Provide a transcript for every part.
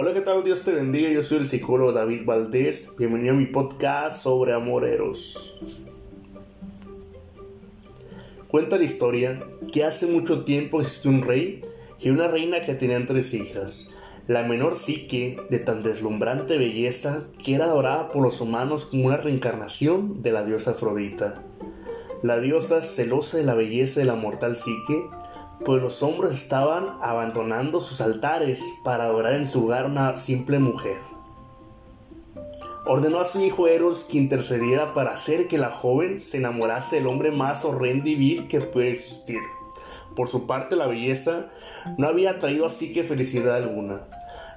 Hola, ¿qué tal? Dios te bendiga. Yo soy el psicólogo David Valdés. Bienvenido a mi podcast sobre amoreros. Cuenta la historia que hace mucho tiempo existió un rey y una reina que tenían tres hijas. La menor Psique, de tan deslumbrante belleza que era adorada por los humanos como una reencarnación de la diosa Afrodita. La diosa, celosa de la belleza de la mortal Psique, pues los hombres estaban abandonando sus altares para adorar en su lugar a una simple mujer. Ordenó a su hijo Eros que intercediera para hacer que la joven se enamorase del hombre más horrendo y vil que puede existir. Por su parte, la belleza no había traído así que felicidad alguna.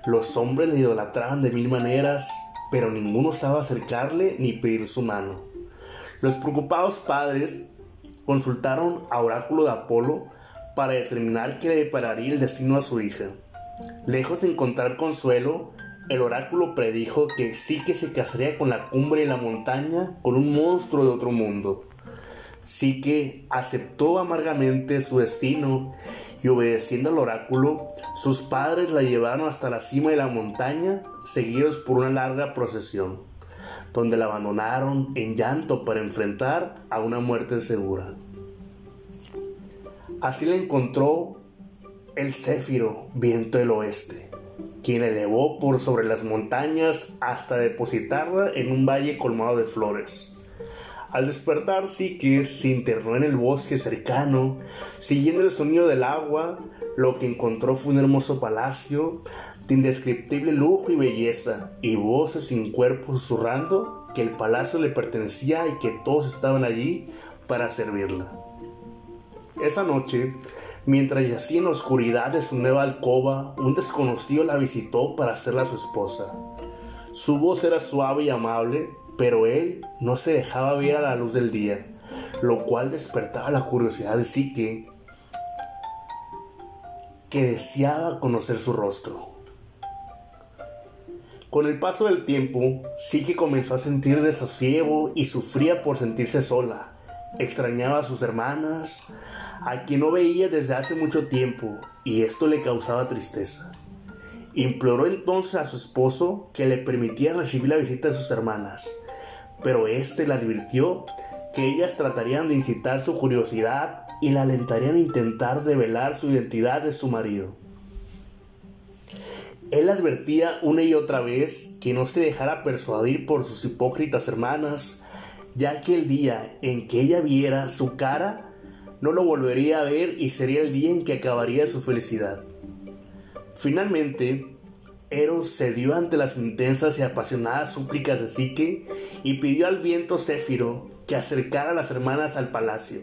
Los hombres le idolatraban de mil maneras, pero ninguno osaba acercarle ni pedir su mano. Los preocupados padres consultaron a oráculo de Apolo para determinar qué le depararía el destino a su hija. Lejos de encontrar consuelo, el oráculo predijo que sí que se casaría con la cumbre de la montaña con un monstruo de otro mundo. Sí que aceptó amargamente su destino y obedeciendo al oráculo, sus padres la llevaron hasta la cima de la montaña, seguidos por una larga procesión, donde la abandonaron en llanto para enfrentar a una muerte segura. Así la encontró el Céfiro, viento del oeste, quien la elevó por sobre las montañas hasta depositarla en un valle colmado de flores. Al despertar, que se internó en el bosque cercano, siguiendo el sonido del agua, lo que encontró fue un hermoso palacio de indescriptible lujo y belleza, y voces sin cuerpo susurrando que el palacio le pertenecía y que todos estaban allí para servirla. Esa noche, mientras yacía en la oscuridad de su nueva alcoba, un desconocido la visitó para hacerla su esposa. Su voz era suave y amable, pero él no se dejaba ver a la luz del día, lo cual despertaba la curiosidad de Psique, que deseaba conocer su rostro. Con el paso del tiempo, Psique comenzó a sentir desasiego y sufría por sentirse sola. Extrañaba a sus hermanas, a quien no veía desde hace mucho tiempo, y esto le causaba tristeza. Imploró entonces a su esposo que le permitiera recibir la visita de sus hermanas, pero éste le advirtió que ellas tratarían de incitar su curiosidad y la alentarían a intentar develar su identidad de su marido. Él advertía una y otra vez que no se dejara persuadir por sus hipócritas hermanas, ya que el día en que ella viera su cara no lo volvería a ver y sería el día en que acabaría su felicidad. Finalmente, Eros cedió ante las intensas y apasionadas súplicas de Psique y pidió al viento Céfiro que acercara a las hermanas al palacio.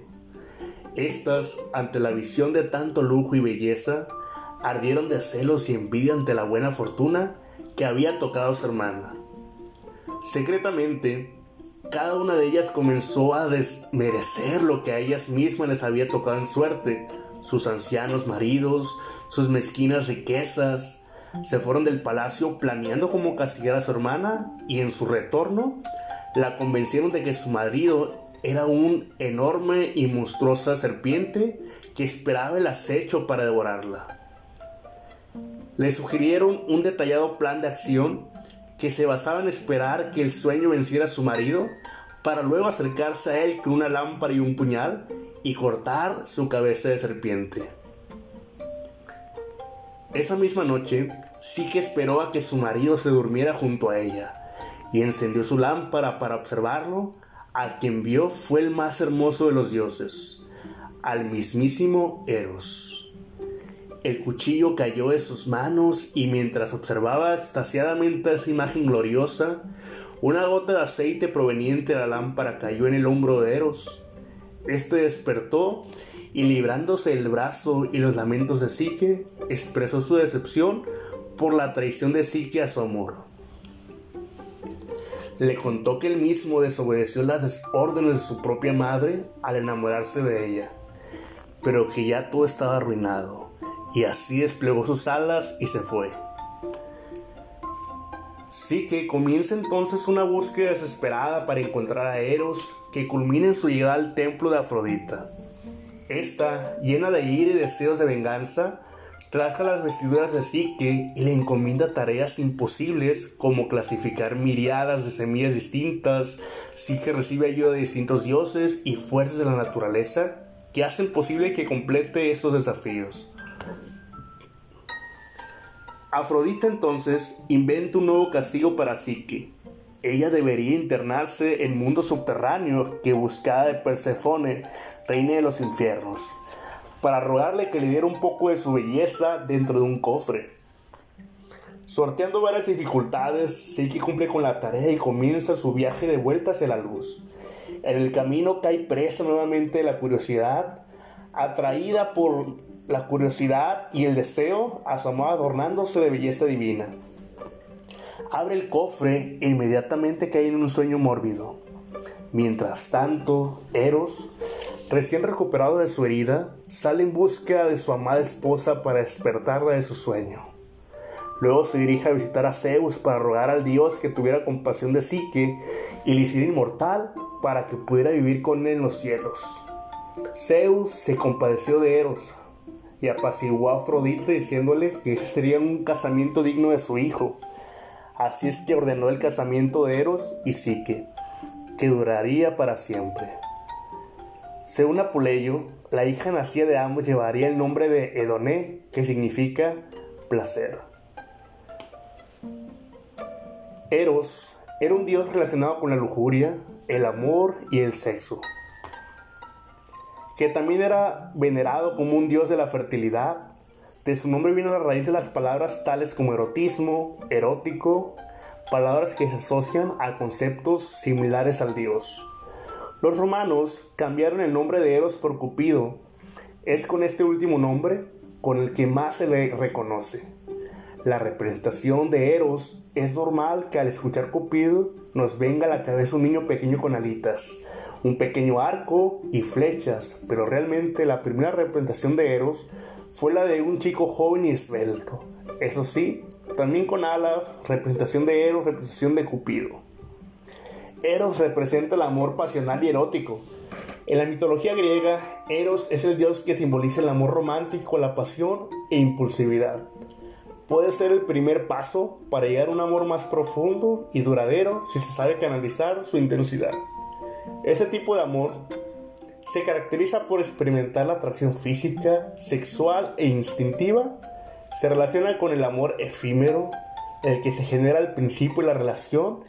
Estas, ante la visión de tanto lujo y belleza, ardieron de celos y envidia ante la buena fortuna que había tocado a su hermana. Secretamente, cada una de ellas comenzó a desmerecer lo que a ellas mismas les había tocado en suerte, sus ancianos maridos, sus mezquinas riquezas. Se fueron del palacio planeando cómo castigar a su hermana y en su retorno la convencieron de que su marido era un enorme y monstruosa serpiente que esperaba el acecho para devorarla. Le sugirieron un detallado plan de acción que se basaba en esperar que el sueño venciera a su marido para luego acercarse a él con una lámpara y un puñal y cortar su cabeza de serpiente. Esa misma noche, sí que esperó a que su marido se durmiera junto a ella y encendió su lámpara para observarlo. Al quien vio fue el más hermoso de los dioses, al mismísimo Eros. El cuchillo cayó de sus manos y mientras observaba extasiadamente esa imagen gloriosa, una gota de aceite proveniente de la lámpara cayó en el hombro de Eros. Este despertó y librándose el brazo y los lamentos de Psique, expresó su decepción por la traición de Psique a su amor. Le contó que él mismo desobedeció las órdenes de su propia madre al enamorarse de ella, pero que ya todo estaba arruinado y así desplegó sus alas y se fue. Sí que comienza entonces una búsqueda desesperada para encontrar a Eros que culmina en su llegada al templo de Afrodita. Esta, llena de ira y deseos de venganza, Rasga las vestiduras de Psique y le encomienda tareas imposibles como clasificar miriadas de semillas distintas. Psique recibe ayuda de distintos dioses y fuerzas de la naturaleza que hacen posible que complete estos desafíos. Afrodita entonces inventa un nuevo castigo para Psique. Ella debería internarse en mundo subterráneo que buscaba de Persefone, reina de los infiernos para rogarle que le diera un poco de su belleza dentro de un cofre. Sorteando varias dificultades, Seiki cumple con la tarea y comienza su viaje de vuelta hacia la luz. En el camino cae presa nuevamente la curiosidad, atraída por la curiosidad y el deseo, a su amado adornándose de belleza divina. Abre el cofre e inmediatamente cae en un sueño mórbido. Mientras tanto, Eros Recién recuperado de su herida, sale en búsqueda de su amada esposa para despertarla de su sueño. Luego se dirige a visitar a Zeus para rogar al dios que tuviera compasión de Psique y le hiciera inmortal para que pudiera vivir con él en los cielos. Zeus se compadeció de Eros y apaciguó a Afrodita diciéndole que sería un casamiento digno de su hijo. Así es que ordenó el casamiento de Eros y Psique, que duraría para siempre. Según Apuleyo, la hija nacida de ambos llevaría el nombre de Edoné, que significa placer. Eros era un dios relacionado con la lujuria, el amor y el sexo, que también era venerado como un dios de la fertilidad. De su nombre vino la raíz de las palabras tales como erotismo, erótico, palabras que se asocian a conceptos similares al dios. Los romanos cambiaron el nombre de Eros por Cupido. Es con este último nombre con el que más se le reconoce. La representación de Eros es normal que al escuchar Cupido nos venga a la cabeza un niño pequeño con alitas, un pequeño arco y flechas, pero realmente la primera representación de Eros fue la de un chico joven y esbelto. Eso sí, también con alas, representación de Eros, representación de Cupido. Eros representa el amor pasional y erótico. En la mitología griega, Eros es el dios que simboliza el amor romántico, la pasión e impulsividad. Puede ser el primer paso para llegar a un amor más profundo y duradero si se sabe canalizar su intensidad. Este tipo de amor se caracteriza por experimentar la atracción física, sexual e instintiva. Se relaciona con el amor efímero, el que se genera al principio de la relación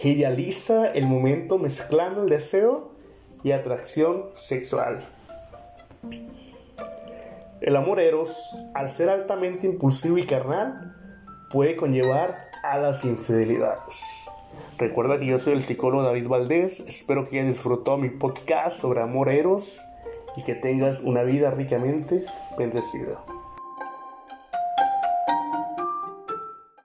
idealiza el momento mezclando el deseo y atracción sexual. El amor eros, al ser altamente impulsivo y carnal, puede conllevar a las infidelidades. Recuerda que yo soy el psicólogo David Valdés, espero que hayas disfrutado mi podcast sobre amor eros y que tengas una vida ricamente bendecida.